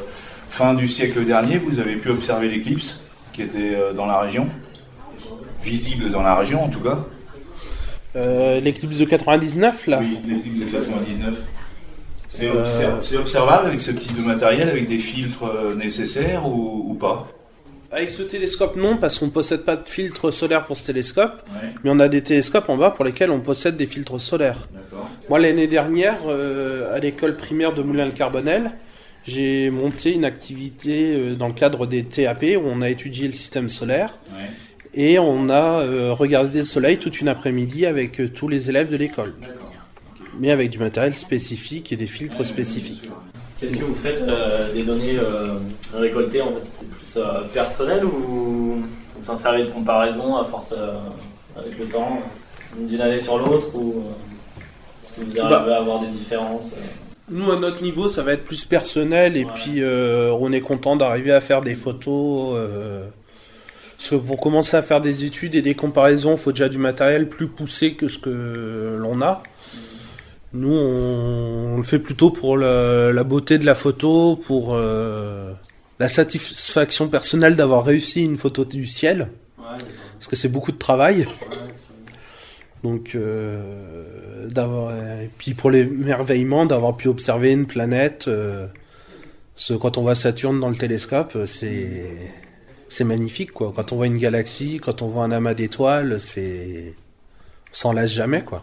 fin du siècle dernier, vous avez pu observer l'éclipse qui était euh, dans la région, visible dans la région en tout cas. Euh, L'éclipse de 99 là? Oui, l'éclipse de 99. C'est obser- c'est observable avec ce type de matériel, avec des filtres nécessaires ou, ou pas? Avec ce télescope non parce qu'on possède pas de filtre solaire pour ce télescope. Ouais, Mais on a des télescopes en bas pour lesquels on possède des filtres solaires. Moi, l'année dernière, euh, à l'école primaire de Moulin-le-Carbonel, j'ai monté une activité euh, dans le cadre des TAP où on a étudié le système solaire Ouais, et on a euh, regardé le soleil toute une après-midi avec tous les élèves de l'école. Mais avec du matériel spécifique et des filtres spécifiques. Qu'est-ce que vous faites euh, des données euh, récoltées en fait C'est plus euh, personnel ou vous s'en servez de comparaison à force avec le temps, d'une année sur l'autre ou est-ce que vous arrivez à avoir des différences Nous, à notre niveau, ça va être plus personnel et Ouais. puis on est content d'arriver à faire des photos. parce que pour commencer à faire des études et des comparaisons, il faut déjà du matériel plus poussé que ce que l'on a. Nous, on, le fait plutôt pour la beauté de la photo, pour euh, la satisfaction personnelle d'avoir réussi une photo du ciel, parce que c'est beaucoup de travail. Donc, euh, et puis pour l'émerveillement d'avoir pu observer une planète. euh, quand on voit Saturne dans le télescope, c'est magnifique. Quand on voit une galaxie, quand on voit un amas d'étoiles, c'est on s'en lasse jamais quoi.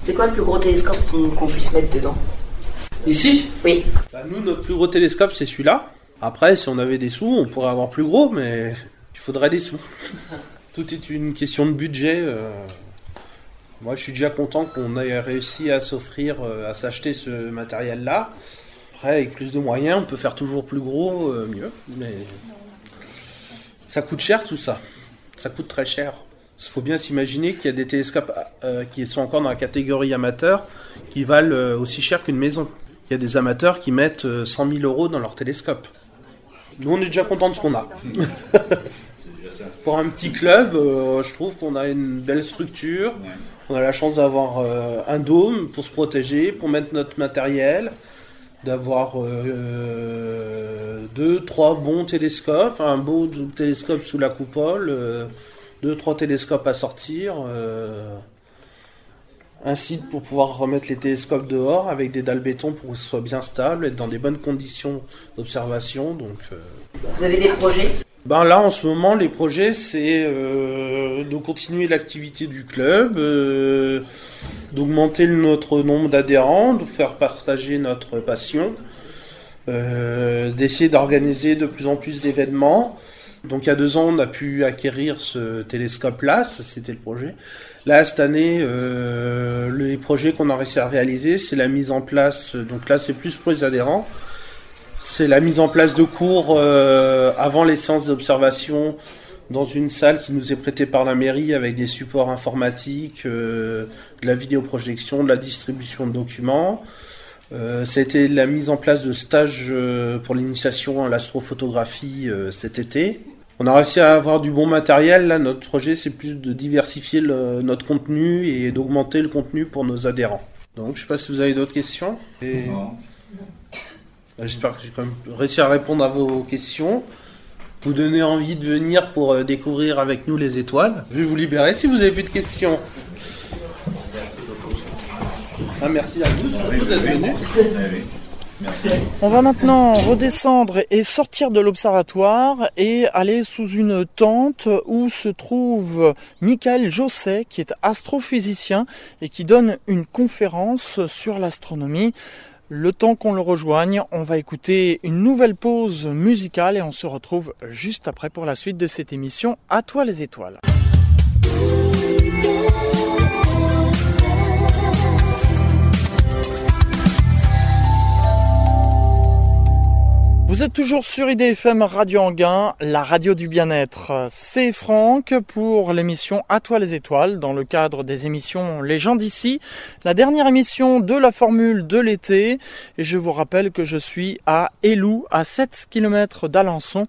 C'est quoi le plus gros télescope qu'on puisse mettre dedans Ici, Oui. bah, nous notre plus gros télescope c'est celui-là. Après, si on avait des sous, on pourrait avoir plus gros, mais il faudrait des sous. Tout est une question de budget. euh. Moi, je suis déjà content qu'on ait réussi à s'offrir, euh, à s'acheter ce matériel-là. Après, avec plus de moyens, on peut faire toujours plus gros, euh, mieux. Mais ça coûte cher tout ça. Ça coûte très cher. Il faut bien s'imaginer qu'il y a des télescopes euh, qui sont encore dans la catégorie amateur qui valent euh, aussi cher qu'une maison. Il y a des amateurs qui mettent euh, 100 000 euros dans leur télescope. Nous, on est déjà content de ce qu'on a. Pour un petit club, euh, je trouve qu'on a une belle structure. On a la chance d'avoir euh, un dôme pour se protéger, pour mettre notre matériel, d'avoir euh, deux, trois bons télescopes, un beau télescope sous la coupole, euh, deux, trois télescopes à sortir, euh, un site pour pouvoir remettre les télescopes dehors avec des dalles béton pour que ce soit bien stable, être dans des bonnes conditions d'observation. Donc, euh, Vous avez des projets? Ben là, en ce moment, les projets, c'est euh, de continuer l'activité du club, euh, d'augmenter notre nombre d'adhérents, de faire partager notre passion, euh, d'essayer d'organiser de plus en plus d'événements. Donc il y a deux ans, on a pu acquérir ce télescope-là, c'était le projet. Là, cette année, euh, les projets qu'on a réussi à réaliser, c'est la mise en place, donc là c'est plus pour les adhérents, c'est la mise en place de cours euh, avant les séances d'observation dans une salle qui nous est prêtée par la mairie avec des supports informatiques, euh, de la vidéoprojection, de la distribution de documents. Euh, ça a été la mise en place de stages euh, pour l'initiation à l'astrophotographie euh, cet été. On a réussi à avoir du bon matériel. Là, notre projet, c'est plus de diversifier le- notre contenu et d'augmenter le contenu pour nos adhérents. Donc, je sais pas si vous avez d'autres questions. Et- bah, J'espère que j'ai quand même réussi à répondre à vos questions. Vous donner envie de venir pour euh, découvrir avec nous les étoiles. Je vais vous libérer si vous avez plus de questions. Ah, merci à vous surtout d'être venus. On va maintenant redescendre et sortir de l'observatoire et aller sous une tente où se trouve Michael Josset qui est astrophysicien et qui donne une conférence sur l'astronomie. Le temps qu'on le rejoigne, on va écouter une nouvelle pause musicale et on se retrouve juste après pour la suite de cette émission À toi les étoiles. Vous êtes toujours sur IDFM Radio Anguin, la radio du bien-être. C'est Franck pour l'émission À toi les étoiles dans le cadre des émissions Les gens d'ici, la dernière émission de la formule de l'été. Et je vous rappelle que je suis à Élou, à 7 km d'Alençon,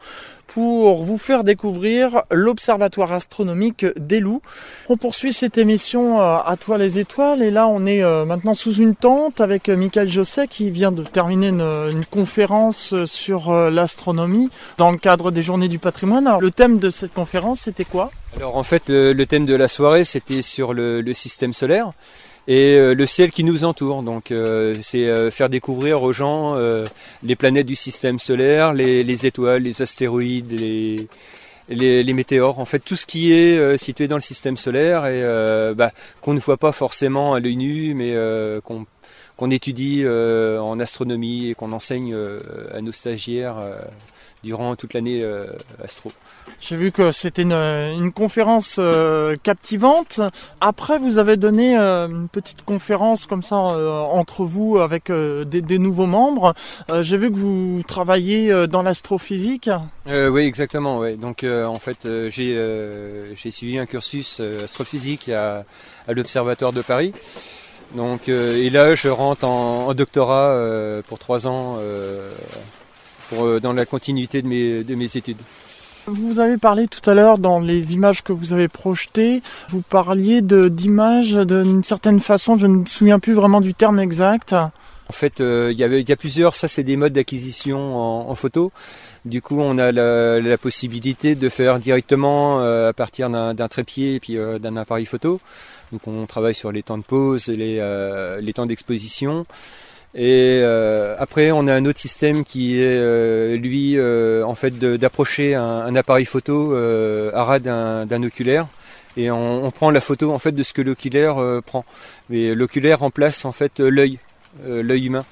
pour vous faire découvrir l'Observatoire astronomique d'Élou. On poursuit cette émission euh, à toi les étoiles et là on est euh, maintenant sous une tente avec euh, Michael Josset qui vient de terminer une, conférence sur l'astronomie dans le cadre des journées du patrimoine. Alors, le thème de cette conférence c'était quoi? Alors en fait, le, thème de la soirée, c'était sur le système solaire et euh, le ciel qui nous entoure. Donc euh, c'est euh, faire découvrir aux gens les planètes du système solaire, les, les étoiles, les astéroïdes, les, météores, en fait tout ce qui est situé dans le système solaire et bah, qu'on ne voit pas forcément à l'œil nu, mais qu'on étudie en astronomie et qu'on enseigne à nos stagiaires durant toute l'année euh, astro. J'ai vu que c'était une, une conférence euh, captivante. Après, vous avez donné euh, une petite conférence comme ça entre vous avec des, des nouveaux membres. J'ai vu que vous travaillez dans l'astrophysique. Oui, exactement. Ouais. Donc, en fait, j'ai suivi un cursus astrophysique à, à l'Observatoire de Paris. Donc, et là, je rentre en, en doctorat pour trois ans pour, euh, dans la continuité de mes, de mes études. Vous avez parlé tout à l'heure dans les images que vous avez projetées, vous parliez d'images d'une certaine façon, je ne me souviens plus vraiment du terme exact. En fait, euh, il y avait, il y a plusieurs, ça c'est des modes d'acquisition en, en photo. Du coup, on a la, la possibilité de faire directement euh, à partir d'un trépied et puis euh, d'un appareil photo. Donc, on travaille sur les temps de pause et les, les temps d'exposition. Et euh, après, on a un autre système qui est, euh, lui, euh, en fait, d'approcher un, un appareil photo euh, à ras d'un oculaire. Et on, on prend la photo en fait de ce que l'oculaire euh, prend. Mais l'oculaire remplace en fait euh, l'œil, euh, l'œil humain.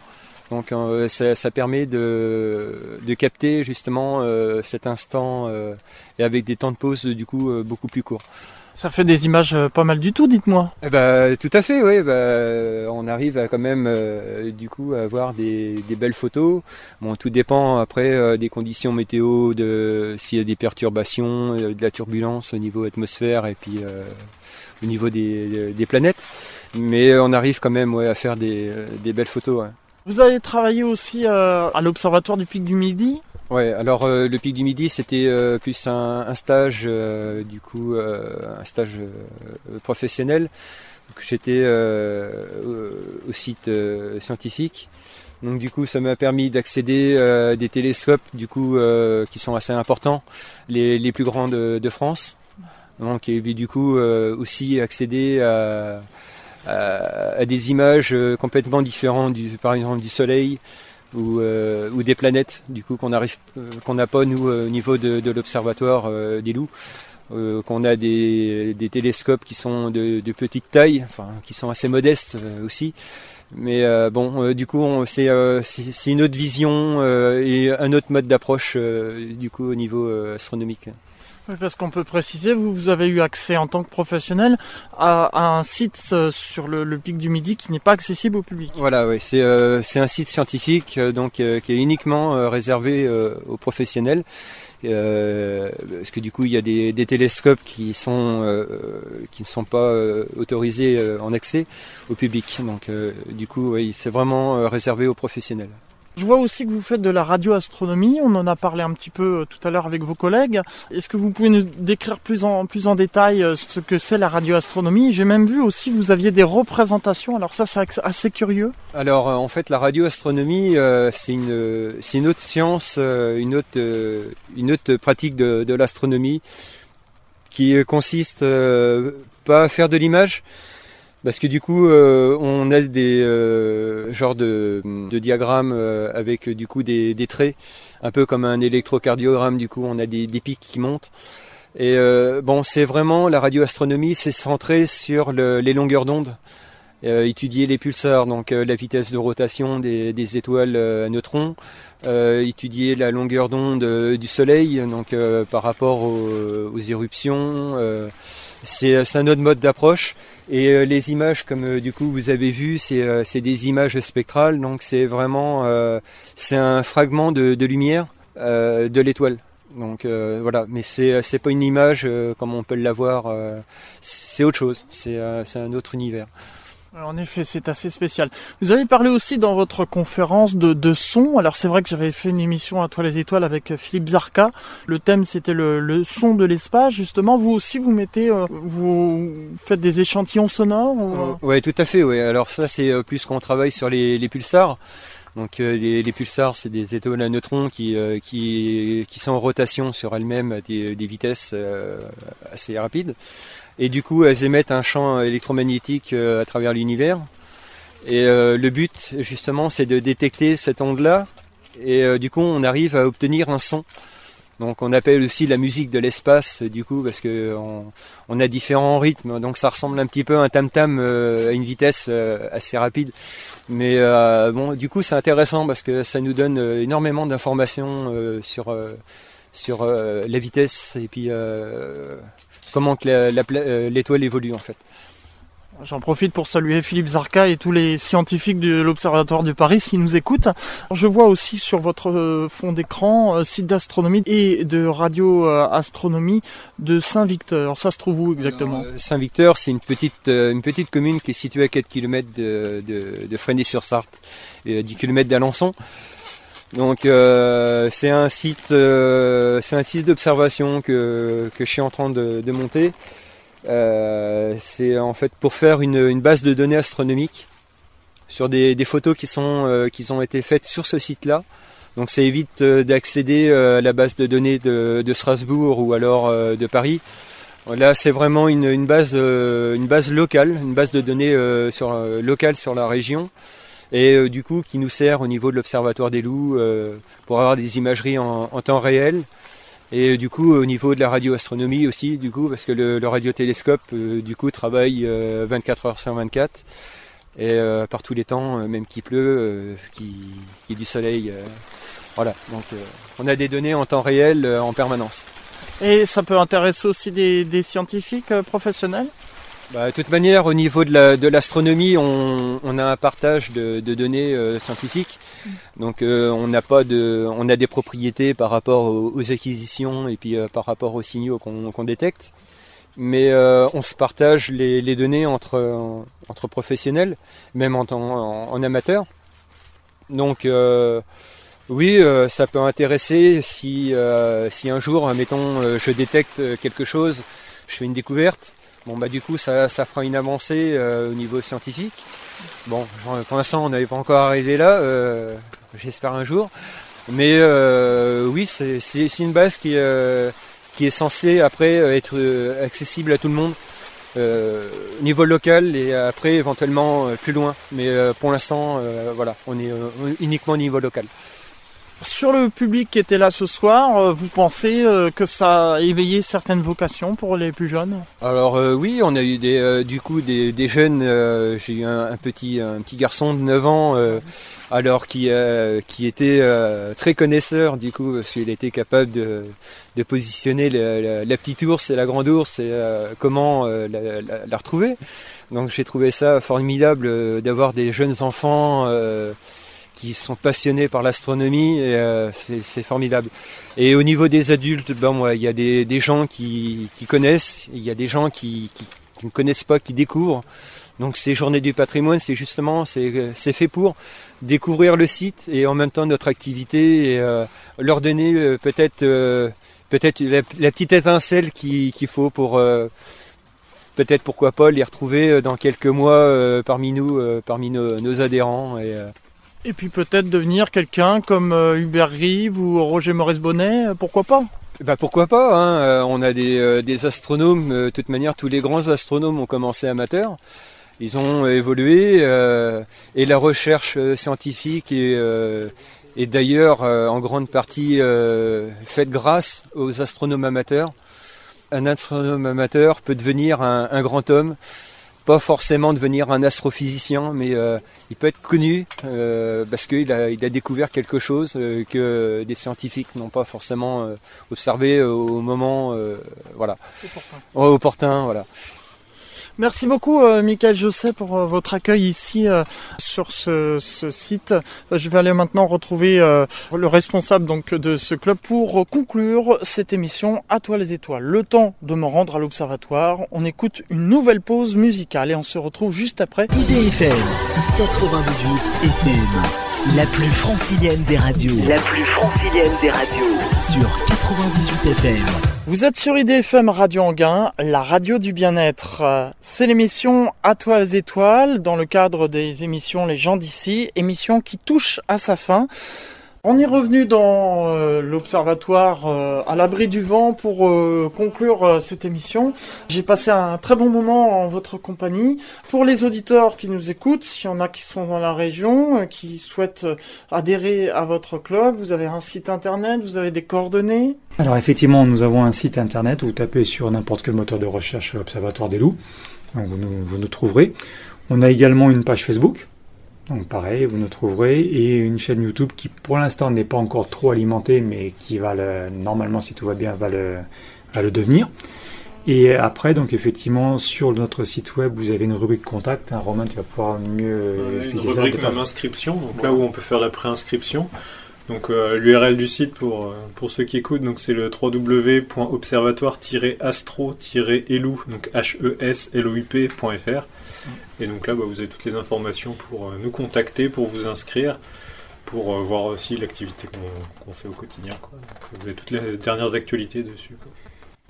Donc euh, ça, ça, permet de, de capter justement euh, cet instant euh, et avec des temps de pause du coup beaucoup plus courts. Ça fait des images pas mal du tout, dites-moi. Eh ben, tout à fait, oui. Bah, on arrive à quand même du coup à avoir des, belles photos. Bon, tout dépend après des conditions météo, de s'il y a des perturbations, de la turbulence au niveau atmosphère et puis au niveau des, planètes. Mais on arrive quand même à faire des belles photos. Vous avez travaillé aussi euh, à l'Observatoire du Pic du Midi Ouais, alors euh, le Pic du Midi, c'était euh, plus un, stage, du coup, un stage professionnel. J'étais au site scientifique. Donc du coup, ça m'a permis d'accéder à des télescopes, du coup, qui sont assez importants, les, plus grands de, de France. Donc et du coup aussi accéder à à, des images euh, complètement différentes, du, par exemple du Soleil ou, euh, des planètes, du coup qu'on arrive, euh, qu'on n'a pas nous au niveau de, l'observatoire des loups. qu'on a des, télescopes qui sont de, de, petite taille, enfin qui sont assez modestes aussi. Mais bon, du coup, c'est une autre vision et un autre mode d'approche du coup au niveau astronomique. Parce qu'on peut préciser, vous, vous avez eu accès en tant que professionnel à, un site euh, sur le, pic du Midi qui n'est pas accessible au public. Voilà, oui, c'est euh, un site scientifique euh, donc qui est uniquement réservé aux professionnels. parce que du coup, il y a des, télescopes qui ne sont pas autorisés en accès au public. Donc, du coup, oui, c'est vraiment réservé aux professionnels. Je vois aussi que vous faites de la radioastronomie. On en a parlé un petit peu euh, tout à l'heure avec vos collègues. Est-ce que vous pouvez nous décrire plus en, plus en détail euh, ce que c'est la radioastronomie? J'ai même vu aussi que vous aviez des représentations. Alors ça, c'est assez curieux. Alors euh, en fait, la radioastronomie, c'est une, une autre science, une autre, une autre pratique de l'astronomie qui consiste pas à faire de l'image, parce que du coup, euh, on a des euh, genres de, diagrammes euh, avec du coup des, des, traits, un peu comme un électrocardiogramme. Du coup, on a des, pics qui montent. Et bon, c'est vraiment la radioastronomie, c'est centré sur le, les longueurs d'onde, étudier les pulsars, donc la vitesse de rotation des, des étoiles à neutrons, étudier la longueur d'onde du Soleil, donc par rapport aux, éruptions. c'est un autre mode d'approche. Et euh, les images, comme euh, du coup vous avez vu, c'est euh, des images spectrales, donc c'est vraiment c'est un fragment de, lumière de l'étoile. Donc voilà, mais c'est c'est pas une image comme on peut l'avoir, c'est autre chose, c'est un autre univers. En effet, c'est assez spécial. Vous avez parlé aussi dans votre conférence de, son. Alors c'est vrai que j'avais fait une émission à Toi les étoiles avec Philippe Zarka. Le thème c'était le, son de l'espace. Justement, vous aussi vous mettez, euh, vous faites des échantillons sonores. Ou... ouais, tout à fait. Ouais. Alors ça c'est euh, plus qu'on travaille sur les, pulsars. Donc euh, les, pulsars, c'est des étoiles à neutrons qui, sont en rotation sur elles-mêmes à des vitesses assez rapides. Et du coup, elles émettent un champ électromagnétique euh, à travers l'univers. Et euh, le but, justement, c'est de détecter cette onde-là. Et euh, du coup, on arrive à obtenir un son. Donc on appelle aussi la musique de l'espace du coup parce que on, a différents rythmes donc ça ressemble un petit peu à un tam tam à une vitesse assez rapide mais bon du coup c'est intéressant parce que ça nous donne énormément d'informations sur sur la vitesse et puis comment euh, l'étoile évolue en fait. J'en profite pour saluer Philippe Zarka et tous les scientifiques de l'Observatoire de Paris qui nous écoutent. Je vois aussi sur votre euh, fond d'écran euh, site d'astronomie et de radioastronomie de Saint-Victor. Ça se trouve où exactement? Saint-Victor, c'est une petite, une petite commune qui est située à 4 km de, de, de Fresnay-sur-Sarthe et 10 km d'Alençon. Donc euh, c'est un site, euh, c'est un site d'observation que, que, je suis en train de, monter. Euh, c'est en fait pour faire une, base de données astronomiques sur des, photos qui sont qui ont été faites sur ce site-là. Donc ça évite d'accéder à la base de données de, de Strasbourg ou alors de Paris. Là, c'est vraiment une, une, base, une base locale, une base de données sur, locale sur la région et euh, du coup qui nous sert au niveau de l'observatoire des loups euh, pour avoir des imageries en, temps réel. Et euh, du coup, au niveau de la radioastronomie aussi, du coup, parce que le, radiotélescope, du coup, travaille 24 heures sur 24. et par tous les temps, même qu'il pleut, qu'il y ait du soleil. voilà, donc on a des données en temps réel en permanence. Et ça peut intéresser aussi des, scientifiques professionnels? Bah, de toute manière, au niveau de la- de l'astronomie, on, on a un partage de, de données euh, scientifiques. Donc, euh, on n'a pas de, on a des propriétés par rapport aux, aux acquisitions et puis euh, par rapport aux signaux qu'on détecte. Mais on se partage les, les données entre entre professionnels, même en, en, en amateur. Donc oui, euh, ça peut intéresser si, euh, si un jour, mettons, euh, je détecte quelque chose, je fais une découverte. Bon bah du coup ça, fera une avancée euh, au niveau scientifique. Bon, pour l'instant on n'avait pas encore arrivé là, euh, j'espère un jour. Mais euh, oui, c'est une base qui, est censée après être accessible à tout le monde. au niveau local et après éventuellement plus loin. Mais pour l'instant, voilà, on est uniquement au niveau local. Sur le public qui était là ce soir, euh, vous pensez euh, que ça a éveillé certaines vocations pour les plus jeunes? Alors euh, oui, on a eu des, du coup des, jeunes. J'ai eu un, petit, garçon de 9 ans, alors qui, était très connaisseur du coup, parce qu'il était capable de, positionner la, petite ours et la grande ours et comment la, retrouver. Donc j'ai trouvé ça formidable d'avoir des jeunes enfants. Qui sont passionnés par l'astronomie euh, c'est formidable. Et au niveau des adultes, ben il y a des, gens qui, connaissent, il y a des gens qui, ne connaissent pas, qui découvrent. Donc ces journées du patrimoine, c'est justement c'est fait pour découvrir le site et en même temps notre activité et euh, leur donner euh, peut-être peut-être la, petite étincelle qui- qu'il faut pour peut-être pourquoi pas les retrouver dans quelques mois parmi nous, parmi nos, adhérents Et puis peut-être devenir quelqu'un comme euh, Hubert Rive ou Roger Maurice-Bonnet, euh, pourquoi pas? Bah pourquoi pas, hein, euh, on a des, astronomes, de toute manière tous les grands astronomes ont commencé amateurs, ils ont évolué et la recherche scientifique est, d'ailleurs en grande partie faite grâce aux astronomes amateurs. Un astronome amateur peut devenir un grand homme, pas forcément devenir un astrophysicien, mais euh, il peut être connu euh, parce qu'il a, il a découvert quelque chose euh, que des scientifiques n'ont pas forcément observé au moment voilà. Ouais, opportun. Voilà. Merci beaucoup, euh, Michael Josset, pour euh, votre accueil ici euh, sur ce, ce site. Euh, Je vais aller maintenant retrouver euh, le responsable donc de ce club pour conclure cette émission À toi les étoiles. Le temps de me rendre à l'observatoire. On écoute une nouvelle pause musicale et on se retrouve juste après. IDFM 98 FM, la plus francilienne des radios. La plus francilienne des radios. Sur 98 FM. Vous êtes sur IDFM Radio Anguin, la radio du bien-être. C'est l'émission À toi les étoiles, dans le cadre des émissions Les gens d'ici, émission qui touche à sa fin. On est revenu dans euh, l'observatoire euh, à l'abri du vent pour euh, conclure cette émission. J'ai passé un très bon moment en votre compagnie. Pour les auditeurs qui nous écoutent, s'il y en a qui sont dans la région, qui souhaitent adhérer à votre club, vous avez un site internet, vous avez des coordonnées? Alors effectivement, nous avons un site internet, vous tapez sur n'importe quel moteur de recherche Observatoire des loups, vous nous trouverez. On a également une page Facebook, donc pareil, vous nous trouverez, et une chaîne YouTube qui pour l'instant n'est pas encore trop alimentée, mais qui va le, normalement, si tout va bien, va le, va le devenir. Et après, donc effectivement, sur notre site web, vous avez une rubrique contact. Hein, Romain, tu vas pouvoir mieux euh, Une expliquer ça. rubrique façon- même inscription, donc là où on peut faire la préinscription. Donc euh, l'URL du site pour, euh, pour ceux qui écoutent, donc c'est le www.observatoire-astro-elou, donc H-E-S-L-O-U-P.fr. Et donc là, bah, vous avez toutes les informations pour euh, nous contacter, pour vous inscrire, pour euh, voir aussi l'activité qu'on fait au quotidien. quoi. Donc, vous avez toutes les dernières actualités dessus. quoi.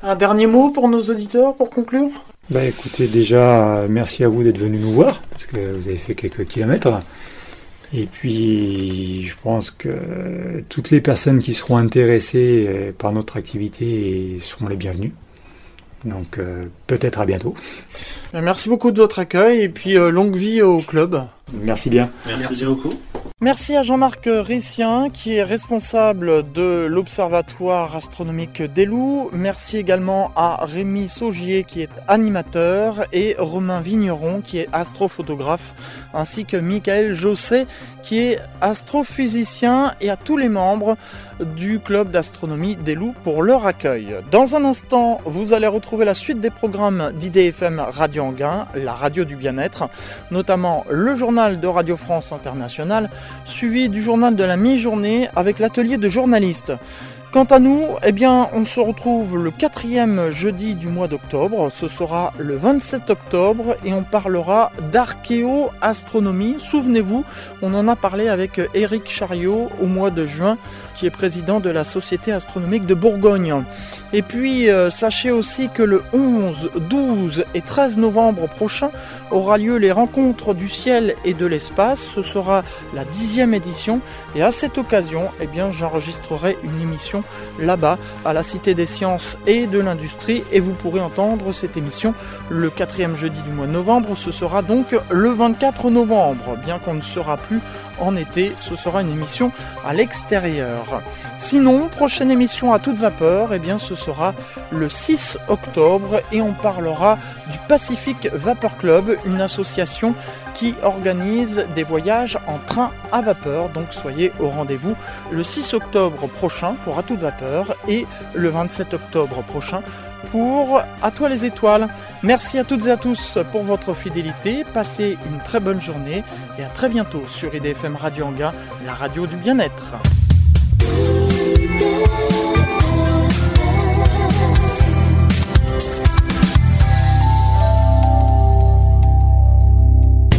Un dernier mot pour nos auditeurs pour conclure? Bah écoutez, déjà, euh, merci à vous d'être venu nous voir, parce que vous avez fait quelques kilomètres. Et puis, je pense que euh, toutes les personnes qui seront intéressées euh, par notre activité seront les bienvenues. Donc, euh, peut-être à bientôt. Merci beaucoup de votre accueil et puis euh, longue vie au club. Merci bien. Merci beaucoup. Merci à Jean-Marc Rissien qui est responsable de l'Observatoire astronomique des Loups. Merci également à Rémi Saugier qui est animateur et Romain Vigneron qui est astrophotographe ainsi que Michael Josset qui est astrophysicien et à tous les membres du club d'astronomie des loups pour leur accueil. Dans un instant, vous allez retrouver la suite des programmes d'IDFM Radio Anguin, la radio du bien-être, notamment le journal de Radio France Internationale, suivi du journal de la mi-journée avec l'atelier de journalistes. Quant à nous, eh bien, on se retrouve le quatrième jeudi du mois d'octobre. Ce sera le 27 octobre et on parlera d'archéoastronomie. Souvenez-vous, on en a parlé avec Éric Chariot au mois de juin, qui est président de la Société astronomique de Bourgogne. Et puis, euh, sachez aussi que le 11, 12 et 13 novembre prochain aura lieu les rencontres du ciel et de l'espace. Ce sera la dixième édition. Et à cette occasion, eh bien, j'enregistrerai une émission là-bas, à la Cité des Sciences et de l'Industrie. Et vous pourrez entendre cette émission le quatrième jeudi du mois de novembre. Ce sera donc le 24 novembre, bien qu'on ne sera plus en été. Ce sera une émission à l'extérieur. Sinon, prochaine émission à toute vapeur, eh bien, ce sera le 6 octobre et on parlera du Pacific Vapor Club, une association organise des voyages en train à vapeur. Donc soyez au rendez-vous le 6 octobre prochain pour À toute vapeur et le 27 octobre prochain pour À toi les étoiles. Merci à toutes et à tous pour votre fidélité. Passez une très bonne journée et à très bientôt sur IDFM Radio Anga, la radio du bien-être.